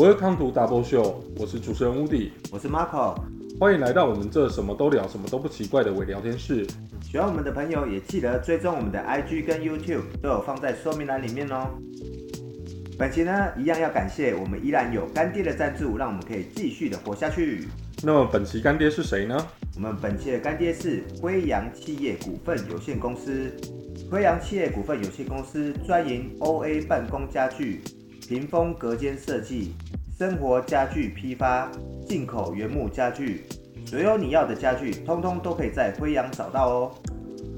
Welcome to Double Show，我是主持人 Woody，我是 Marco，欢迎来到我们这什么都聊、什么都不奇怪的伪聊天室。喜欢我们的朋友也记得追踪我们的 IG 跟 YouTube，都有放在说明栏里面哦。本期呢，一样要感谢我们依然有干爹的赞助，让我们可以继续的活下去。那么本期干爹是谁呢？我们本期的干爹是辉阳企业股份有限公司。辉阳企业股份有限公司专营 OA 办公家具、屏风隔间设计、生活家具批发、进口原木家具，所有你要的家具，通通都可以在辉阳找到哦。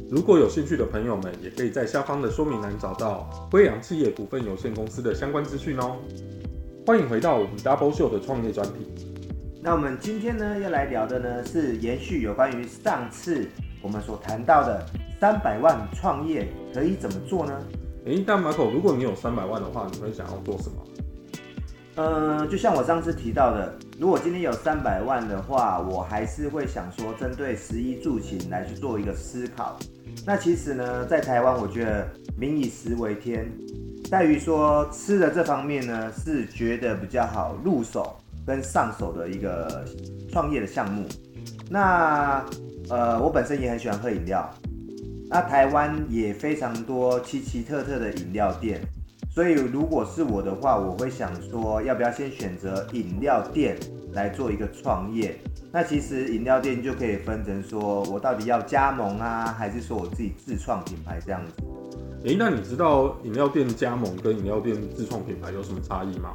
如果有兴趣的朋友们，也可以在下方的说明栏找到辉阳企业股份有限公司的相关资讯哦。欢迎回到我们 Double Show 的创业专题。那我们今天呢要来聊的呢是延续有关于上次我们所谈到的三百万创业可以怎么做呢？诶，但马口，如果你有三百万的话，你会想要做什么？嗯，就像我上次提到的，如果今天有三百万的话，我还是会想说，针对十一住行来去做一个思考。那其实呢，在台湾，我觉得民以食为天，在于说吃的这方面呢，是觉得比较好入手跟上手的一个创业的项目。那呃，我本身也很喜欢喝饮料，那台湾也非常多奇奇特特的饮料店。所以，如果是我的话，我会想说，要不要先选择饮料店来做一个创业？那其实饮料店就可以分成，说我到底要加盟啊，还是说我自己自创品牌这样子？诶，那你知道饮料店加盟跟饮料店自创品牌有什么差异吗？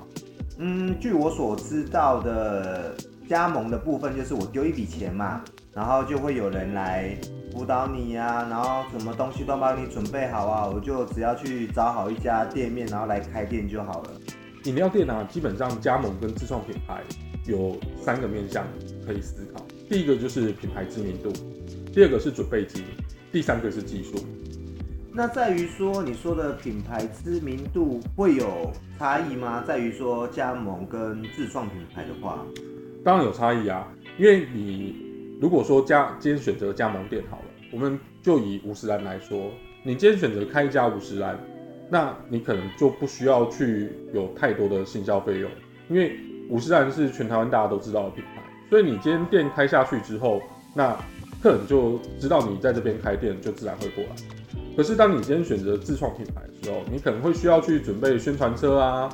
嗯，据我所知道的，加盟的部分就是我丢一笔钱嘛，然后就会有人来。辅导你呀，然后什么东西都帮你准备好啊，我就只要去找好一家店面，然后来开店就好了。饮料店啊，基本上加盟跟自创品牌有三个面向可以思考。第一个就是品牌知名度，第二个是准备金，第三个是技术。那在于说你说的品牌知名度会有差异吗？在于说加盟跟自创品牌的话，当然有差异啊，因为你。如果说加今天选择加盟店好了，我们就以五十岚来说，你今天选择开一家五十岚，那你可能就不需要去有太多的行销费用，因为五十岚是全台湾大家都知道的品牌，所以你今天店开下去之后，那客人就知道你在这边开店，就自然会过来。可是当你今天选择自创品牌的时候，你可能会需要去准备宣传车啊，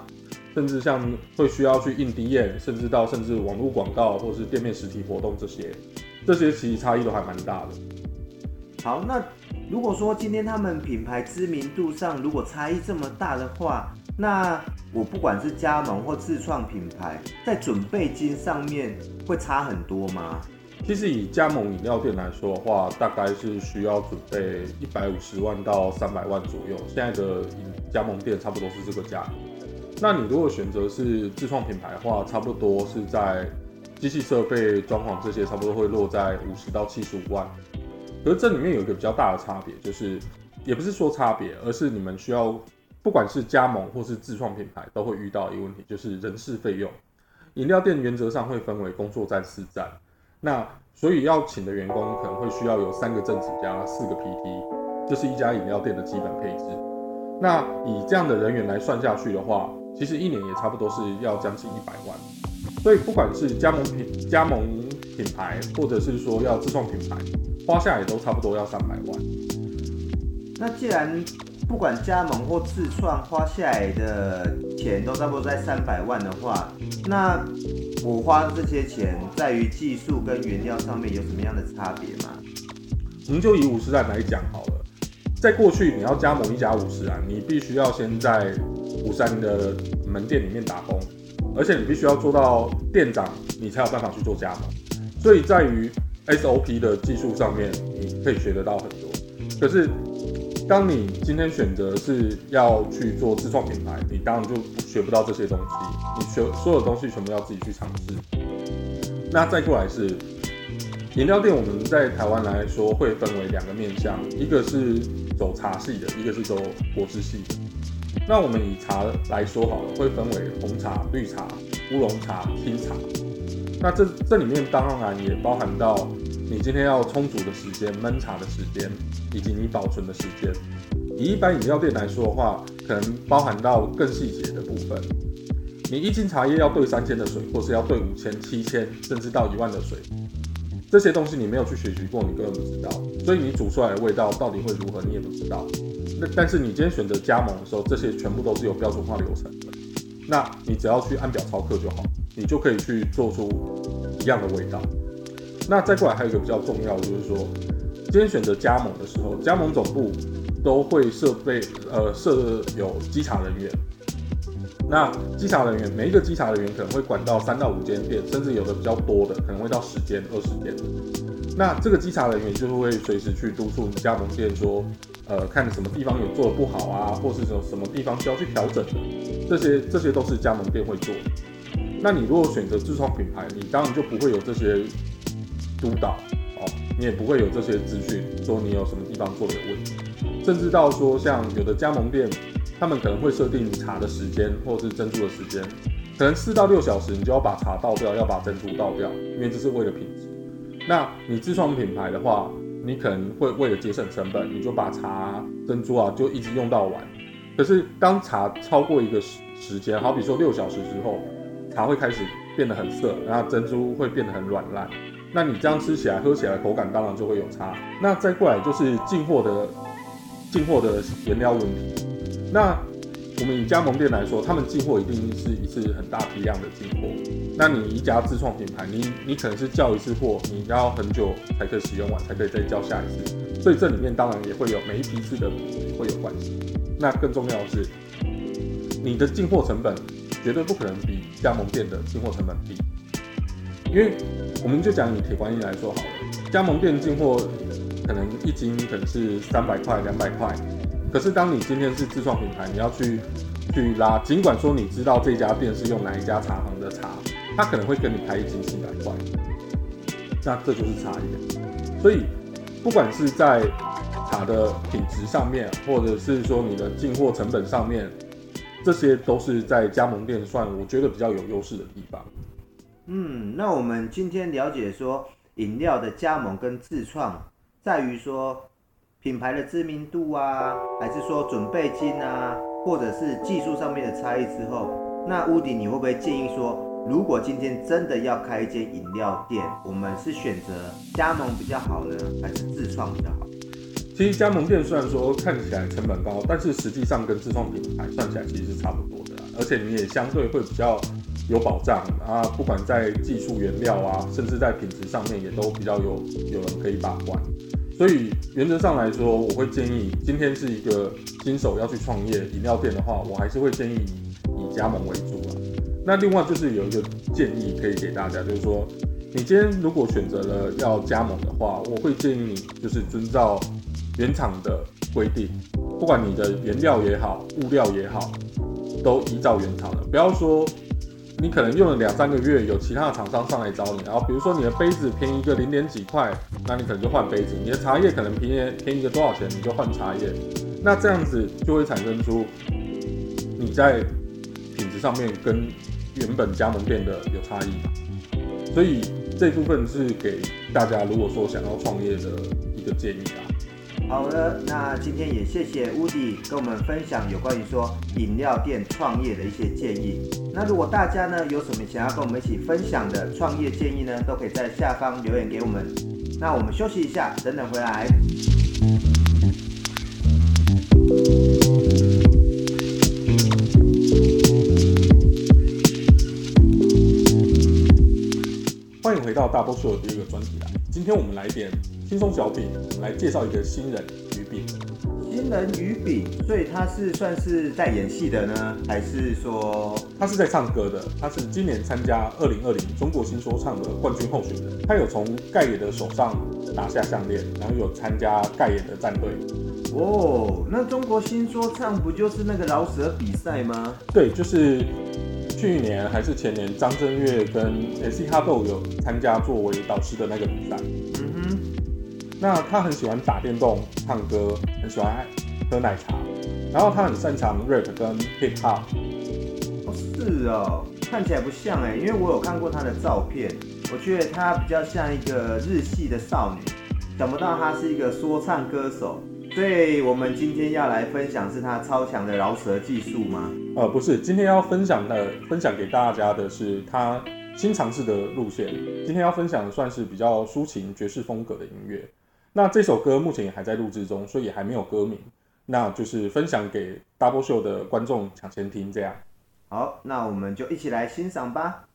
甚至像会需要去印 D 验，甚至到甚至网络广告或是店面实体活动这些。这些其实差异都还蛮大的。好，那如果说今天他们品牌知名度上如果差异这么大的话，那我不管是加盟或自创品牌，在准备金上面会差很多吗？其实以加盟饮料店来说的话，大概是需要准备一百五十万到三百万左右。现在的加盟店差不多是这个价。那你如果选择是自创品牌的话，差不多是在。机器设备、装潢这些差不多会落在五十到七十五万，可是这里面有一个比较大的差别，就是也不是说差别，而是你们需要不管是加盟或是自创品牌，都会遇到一个问题，就是人事费用。饮料店原则上会分为工作站、四站，那所以要请的员工可能会需要有三个正职加四个 PT，这是一家饮料店的基本配置。那以这样的人员来算下去的话，其实一年也差不多是要将近一百万。所以不管是加盟品、加盟品牌，或者是说要自创品牌，花下也都差不多要三百万。那既然不管加盟或自创花下来的钱都差不多在三百万的话，那我花这些钱在于技术跟原料上面有什么样的差别吗？我们就以五十岚来讲好了，在过去你要加盟一家五十岚，你必须要先在五三的门店里面打工。而且你必须要做到店长，你才有办法去做加盟。所以在于 SOP 的技术上面，你可以学得到很多。可是，当你今天选择是要去做自创品牌，你当然就学不到这些东西。你学所有东西全部要自己去尝试。那再过来是饮料店，我们在台湾来说会分为两个面向，一个是走茶系的，一个是走果汁系的。那我们以茶来说好了，会分为红茶、绿茶、乌龙茶、清茶。那这这里面当然也包含到你今天要充足的时间焖茶的时间，以及你保存的时间。以一般饮料店来说的话，可能包含到更细节的部分。你一斤茶叶要兑三千的水，或是要兑五千、七千，甚至到一万的水，这些东西你没有去学习过，你根本不知道。所以你煮出来的味道到底会如何，你也不知道。那但是你今天选择加盟的时候，这些全部都是有标准化流程的。那你只要去按表操课就好，你就可以去做出一样的味道。那再过来还有一个比较重要的，就是说，今天选择加盟的时候，加盟总部都会设备呃设有稽查人员。那稽查人员每一个稽查人员可能会管到三到五间店，甚至有的比较多的可能会到十间、二十间。那这个稽查人员就会随时去督促你加盟店说，呃，看什么地方有做的不好啊，或是什什么地方需要去调整的，这些这些都是加盟店会做的。那你如果选择自创品牌，你当然就不会有这些督导哦，你也不会有这些资讯说你有什么地方做的有问题，甚至到说像有的加盟店。他们可能会设定茶的时间，或是珍珠的时间，可能四到六小时，你就要把茶倒掉，要把珍珠倒掉，因为这是为了品质。那你自创品牌的话，你可能会为了节省成本，你就把茶珍珠啊就一直用到完。可是当茶超过一个时时间，好比说六小时之后，茶会开始变得很涩，然后珍珠会变得很软烂。那你这样吃起来、喝起来口感当然就会有差。那再过来就是进货的进货的原料问题。那我们以加盟店来说，他们进货一定是一次很大批量的进货。那你一家自创品牌，你你可能是叫一次货，你要很久才可以使用完，才可以再叫下一次。所以这里面当然也会有每一批次的会有关系。那更重要的是，你的进货成本绝对不可能比加盟店的进货成本低。因为我们就讲以铁观音来说好了，加盟店进货可能一斤可能是三百块、两百块。可是，当你今天是自创品牌，你要去去拉，尽管说你知道这家店是用哪一家茶行的茶，他可能会跟你开一斤几百块，那这就是差异。所以，不管是在茶的品质上面，或者是说你的进货成本上面，这些都是在加盟店算我觉得比较有优势的地方。嗯，那我们今天了解说，饮料的加盟跟自创，在于说。品牌的知名度啊，还是说准备金啊，或者是技术上面的差异之后，那屋顶你会不会建议说，如果今天真的要开一间饮料店，我们是选择加盟比较好呢，还是自创比较好？其实加盟店虽然说看起来成本高，但是实际上跟自创品牌算起来其实是差不多的，而且你也相对会比较有保障啊，不管在技术原料啊，甚至在品质上面也都比较有有人可以把关。所以原则上来说，我会建议今天是一个新手要去创业饮料店的话，我还是会建议以加盟为主啊。那另外就是有一个建议可以给大家，就是说你今天如果选择了要加盟的话，我会建议你就是遵照原厂的规定，不管你的原料也好，物料也好，都依照原厂的，不要说。你可能用了两三个月，有其他的厂商上来找你，然后比如说你的杯子便宜个零点几块，那你可能就换杯子；你的茶叶可能便宜便宜个多少钱，你就换茶叶。那这样子就会产生出你在品质上面跟原本加盟店的有差异。所以这部分是给大家如果说想要创业的一个建议啊。好的，那今天也谢谢乌迪跟我们分享有关于说饮料店创业的一些建议。那如果大家呢有什么想要跟我们一起分享的创业建议呢，都可以在下方留言给我们。那我们休息一下，等等回来。欢迎回到大波秀的第二个专题啦。今天我们来点。轻松小品，我们来介绍一个新人于炳。新人于炳，所以他是算是在演戏的呢，还是说他是在唱歌的？他是今年参加二零二零中国新说唱的冠军候选人。他有从盖爷的手上拿下项链，然后有参加盖爷的战队。哦，那中国新说唱不就是那个饶舌比赛吗？对，就是去年还是前年，张震岳跟 S C 哈豆有参加作为导师的那个比赛。那他很喜欢打电动、唱歌，很喜欢喝奶茶，然后他很擅长 rap 跟 hip hop。哦，是哦，看起来不像哎，因为我有看过他的照片，我觉得他比较像一个日系的少女，想不到他是一个说唱歌手，所以我们今天要来分享是他超强的饶舌技术吗？呃，不是，今天要分享的分享给大家的是他新尝试的路线。今天要分享的算是比较抒情爵士风格的音乐。那这首歌目前也还在录制中，所以也还没有歌名。那就是分享给 Double Show 的观众抢先听，这样。好，那我们就一起来欣赏吧。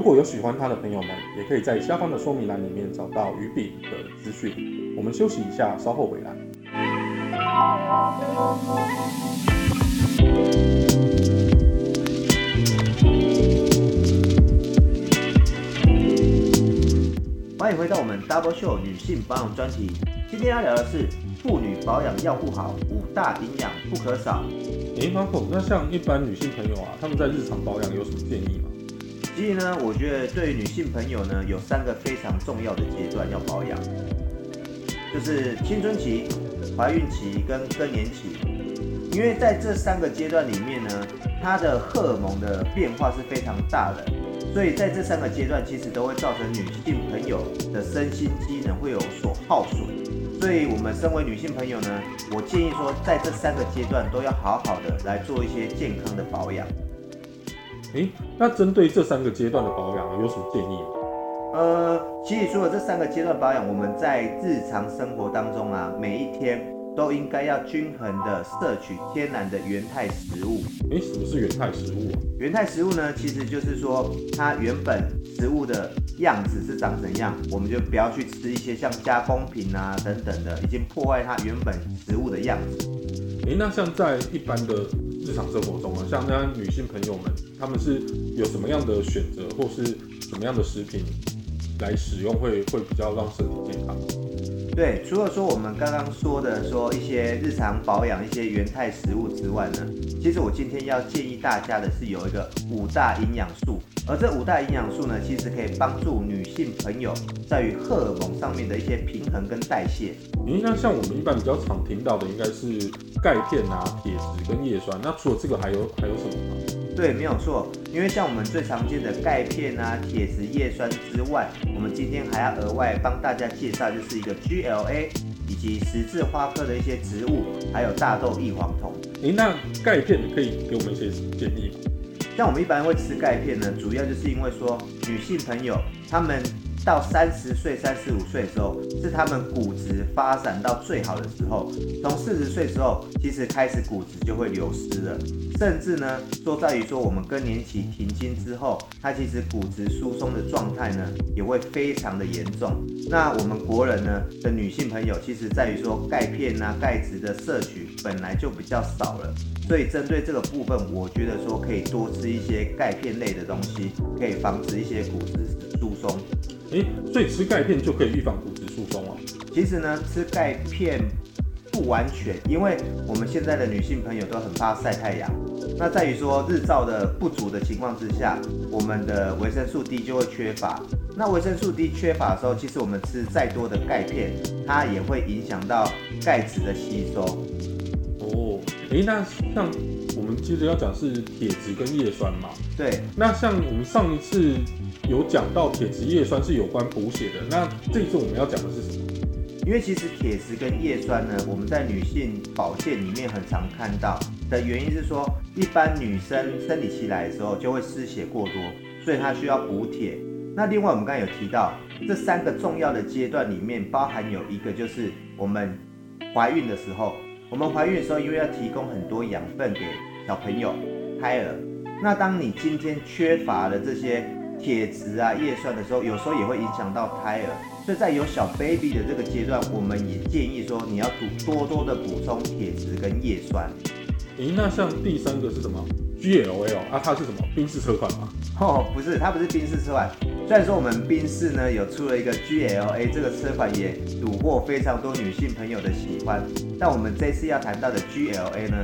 如果有喜欢他的朋友们，也可以在下方的说明栏里面找到鱼笔的资讯。我们休息一下，稍后回来。欢迎回到我们 Double Show 女性保养专题。今天要聊的是妇女保养要护好，五大营养不可少。诶 m a r o 那像一般女性朋友啊，她们在日常保养有什么建议吗？所以呢，我觉得对女性朋友呢，有三个非常重要的阶段要保养，就是青春期、怀孕期跟更年期。因为在这三个阶段里面呢，它的荷尔蒙的变化是非常大的，所以在这三个阶段其实都会造成女性朋友的身心机能会有所耗损。所以我们身为女性朋友呢，我建议说，在这三个阶段都要好好的来做一些健康的保养。诶，那针对这三个阶段的保养有什么建议吗？呃，其实除了这三个阶段保养，我们在日常生活当中啊，每一天都应该要均衡的摄取天然的原态食物。诶，什么是原态食物啊？原态食物呢，其实就是说它原本食物的样子是长怎样，我们就不要去吃一些像加工品啊等等的，已经破坏它原本食物的样子。诶，那像在一般的日常生活中啊，像那女性朋友们，她们是有什么样的选择，或是什么样的食品来使用，会会比较让身体健康？对，除了说我们刚刚说的说一些日常保养一些原态食物之外呢，其实我今天要建议大家的是有一个五大营养素。而这五大营养素呢，其实可以帮助女性朋友在于荷尔蒙上面的一些平衡跟代谢。你像像我们一般比较常听到的，应该是钙片啊、铁质跟叶酸。那除了这个，还有还有什么吗？对，没有错。因为像我们最常见的钙片啊、铁质叶酸之外，我们今天还要额外帮大家介绍，就是一个 GLA 以及十字花科的一些植物，还有大豆异黄酮。诶，那钙片你可以给我们一些建议像我们一般会吃钙片呢，主要就是因为说女性朋友她们。到三十岁、三十五岁的时候，是他们骨质发展到最好的时候。从四十岁之后，其实开始骨质就会流失了，甚至呢，说在于说我们更年期停经之后，它其实骨质疏松的状态呢，也会非常的严重。那我们国人呢的女性朋友，其实在于说钙片啊、钙质的摄取本来就比较少了，所以针对这个部分，我觉得说可以多吃一些钙片类的东西，可以防止一些骨质疏松。诶，所以吃钙片就可以预防骨质疏松哦？其实呢，吃钙片不完全，因为我们现在的女性朋友都很怕晒太阳。那在于说日照的不足的情况之下，我们的维生素 D 就会缺乏。那维生素 D 缺乏的时候，其实我们吃再多的钙片，它也会影响到钙质的吸收。哦，诶，那像我们接着要讲是铁质跟叶酸嘛？对。那像我们上一次。有讲到铁质叶酸是有关补血的，那这次我们要讲的是什么？因为其实铁质跟叶酸呢，我们在女性保健里面很常看到的原因是说，一般女生生理期来的时候就会失血过多，所以她需要补铁。那另外我们刚才有提到，这三个重要的阶段里面，包含有一个就是我们怀孕的时候，我们怀孕的时候因为要提供很多养分给小朋友胎儿，那当你今天缺乏了这些。铁质啊、叶酸的时候，有时候也会影响到胎儿，所以在有小 baby 的这个阶段，我们也建议说，你要多多多的补充铁质跟叶酸。诶，那像第三个是什么？GLA 啊，它是什么？宾士车款吗？哦，不是，它不是宾士车款。虽然说我们宾士呢有出了一个 GLA 这个车款，也虏获非常多女性朋友的喜欢，但我们这次要谈到的 GLA 呢，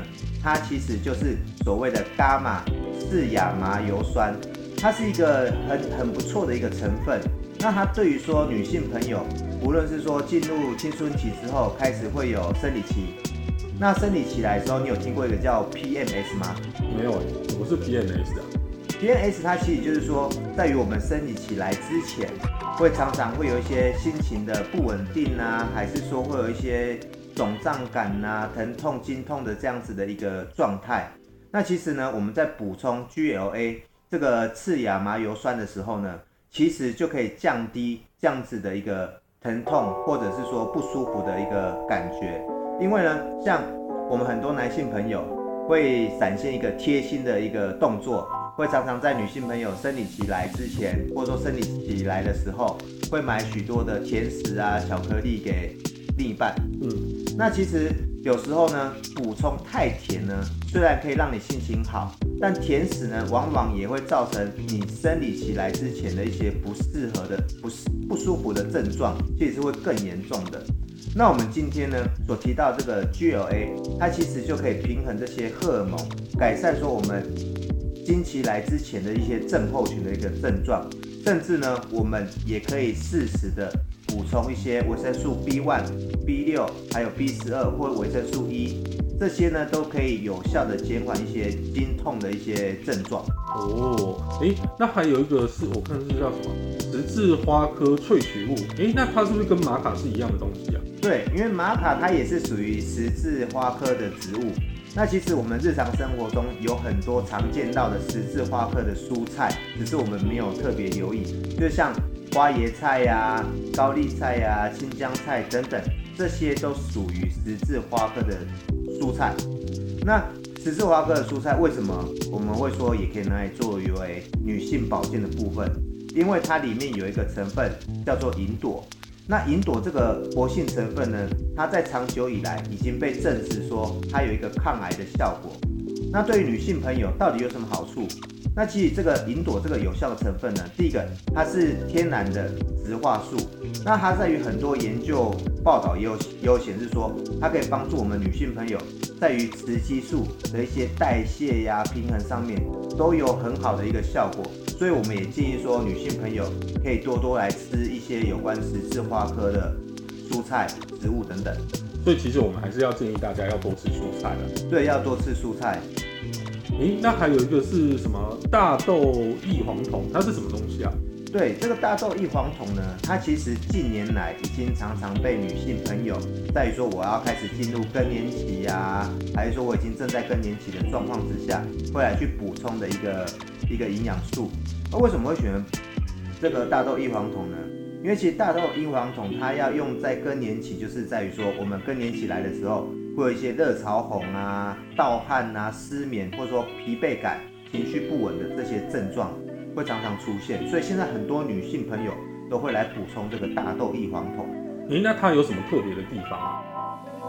它其实就是所谓的伽马四亚麻油酸。它是一个很很不错的一个成分。那它对于说女性朋友，无论是说进入青春期之后开始会有生理期，那生理期来的时候，你有听过一个叫 PMS 吗？没有哎，什么是 PMS 啊？PMS 它其实就是说，在于我们生理期来之前，会常常会有一些心情的不稳定啊，还是说会有一些肿胀感啊、疼痛、经痛的这样子的一个状态。那其实呢，我们在补充 GLA。这个次亚麻油酸的时候呢，其实就可以降低这样子的一个疼痛或者是说不舒服的一个感觉。因为呢，像我们很多男性朋友会展现一个贴心的一个动作，会常常在女性朋友生理期来之前，或者说生理期来的时候，会买许多的甜食啊、巧克力给另一半。嗯，那其实。有时候呢，补充太甜呢，虽然可以让你心情好，但甜食呢，往往也会造成你生理期来之前的一些不适合的、不适不舒服的症状，其实是会更严重的。那我们今天呢，所提到这个 GLA，它其实就可以平衡这些荷尔蒙，改善说我们经期来之前的一些症候群的一个症状，甚至呢，我们也可以适时的。补充一些维生素 B one、B 六，还有 B 十二或维生素 E，这些呢都可以有效的减缓一些经痛的一些症状。哦，哎，那还有一个是我看是叫什么十字花科萃取物，哎，那它是不是跟玛卡是一样的东西啊？对，因为玛卡它也是属于十字花科的植物。那其实我们日常生活中有很多常见到的十字花科的蔬菜，只是我们没有特别留意，就像。花椰菜呀、高丽菜呀、青江菜等等，这些都属于十字花科的蔬菜。那十字花科的蔬菜为什么我们会说也可以拿来作为女性保健的部分？因为它里面有一个成分叫做银朵。那银朵这个活性成分呢，它在长久以来已经被证实说它有一个抗癌的效果。那对于女性朋友到底有什么好处？那其实这个银朵这个有效的成分呢，第一个它是天然的植化素，那它在于很多研究报道也有也有显示说，它可以帮助我们女性朋友在于雌激素的一些代谢呀平衡上面都有很好的一个效果，所以我们也建议说女性朋友可以多多来吃一些有关十字花科的蔬菜、植物等等。所以其实我们还是要建议大家要多吃蔬菜的。对，要多吃蔬菜。诶，那还有一个是什么大豆异黄酮？它是什么东西啊？对，这个大豆异黄酮呢，它其实近年来已经常常被女性朋友在于说我要开始进入更年期呀，还是说我已经正在更年期的状况之下，会来去补充的一个一个营养素。那为什么会选这个大豆异黄酮呢？因为其实大豆异黄酮它要用在更年期，就是在于说我们更年期来的时候，会有一些热潮红啊、盗汗啊、失眠，或者说疲惫感、情绪不稳的这些症状。会常常出现，所以现在很多女性朋友都会来补充这个大豆异黄酮。诶，那它有什么特别的地方啊？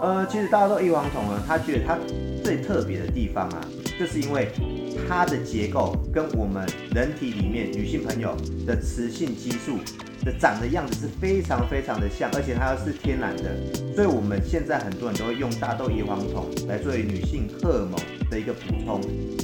呃，其实大豆异黄酮呢，它觉得它最特别的地方啊，就是因为它的结构跟我们人体里面女性朋友的雌性激素长的样子是非常非常的像，而且它又是天然的，所以我们现在很多人都会用大豆异黄酮来作为女性荷尔蒙。的一个补充，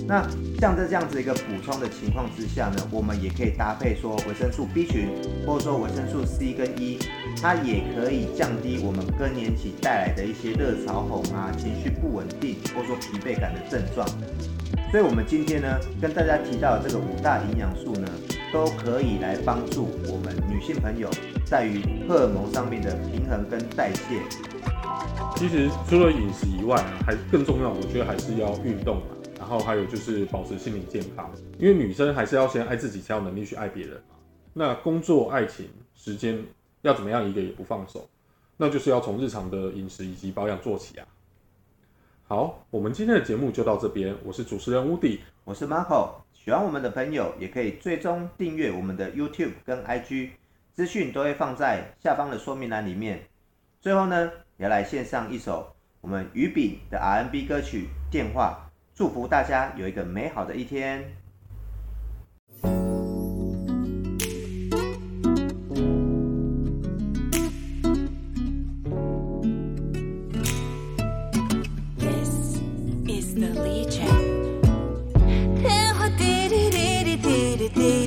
那像在这样子一个补充的情况之下呢，我们也可以搭配说维生素 B 群，或者说维生素 C 跟 E，它也可以降低我们更年期带来的一些热潮红啊、情绪不稳定，或者说疲惫感的症状。所以，我们今天呢，跟大家提到这个五大营养素呢，都可以来帮助我们女性朋友在于荷尔蒙上面的平衡跟代谢。其实除了饮食以外啊，还更重要，我觉得还是要运动嘛。然后还有就是保持心理健康，因为女生还是要先爱自己，才有能力去爱别人嘛。那工作、爱情、时间要怎么样一个也不放手，那就是要从日常的饮食以及保养做起啊。好，我们今天的节目就到这边。我是主持人 Woody，我是 Marco。喜欢我们的朋友也可以最终订阅我们的 YouTube 跟 IG，资讯都会放在下方的说明栏里面。最后呢。要来献上一首我们于炳的 R&B 歌曲《电话》，祝福大家有一个美好的一天。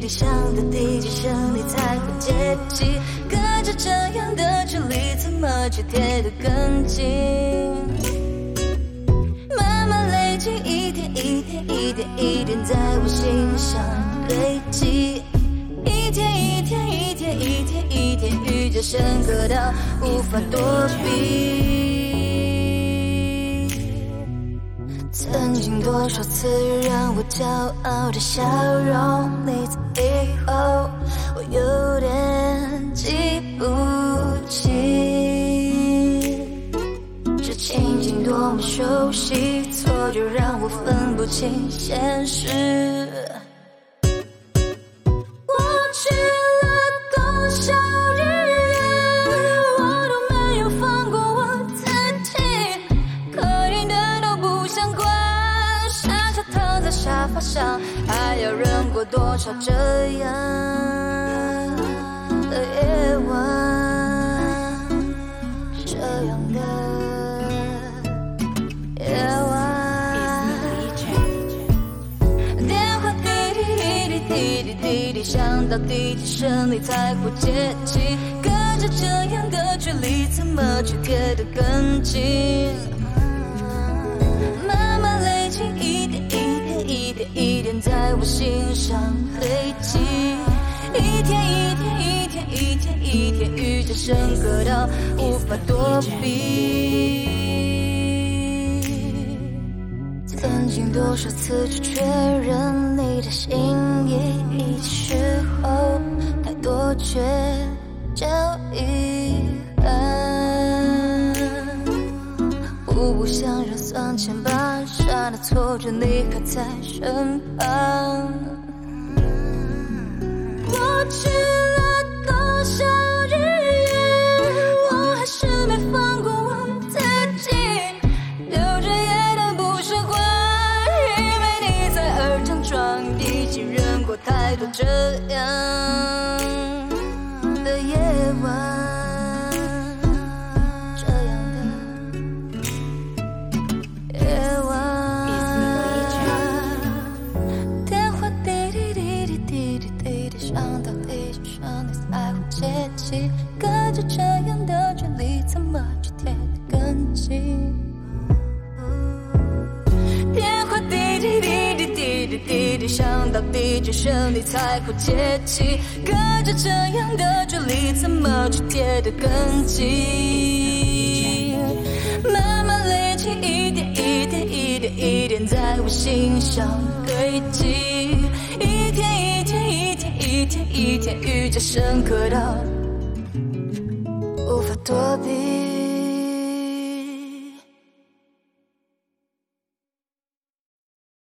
滴滴滴响的第几声，你才会接起？隔着这样的距离。怎么却贴得更近？慢慢累积，一天一天一点一点，在我心上堆积。一天一天一天一天一天，愈加深刻到无法躲避。曾经多少次让我骄傲的笑容，你以后我有点记不清，这情景多么熟悉，错觉让我分不清现实。我去了多少日夜，我都没有放过我自己。可怜的都不想管，傻傻躺在沙发上，还要忍过多少折。到第几声你才会接近？隔着这样的距离，怎么去贴得更近？慢慢累积，一点一点一点一点，在我心上累积。一天一天一天一天一天，愈加深刻到无法躲避。曾经多少次去确认你的心意，时候太多却叫遗憾。互不相让算牵绊，刹那错觉你还在身旁。过去才会接近？隔着这样的距离，怎么去贴得更近？慢慢累积，一点一点，一点一点，在我心上堆积。一天一天，一天一天，一天愈加深刻到无法躲避。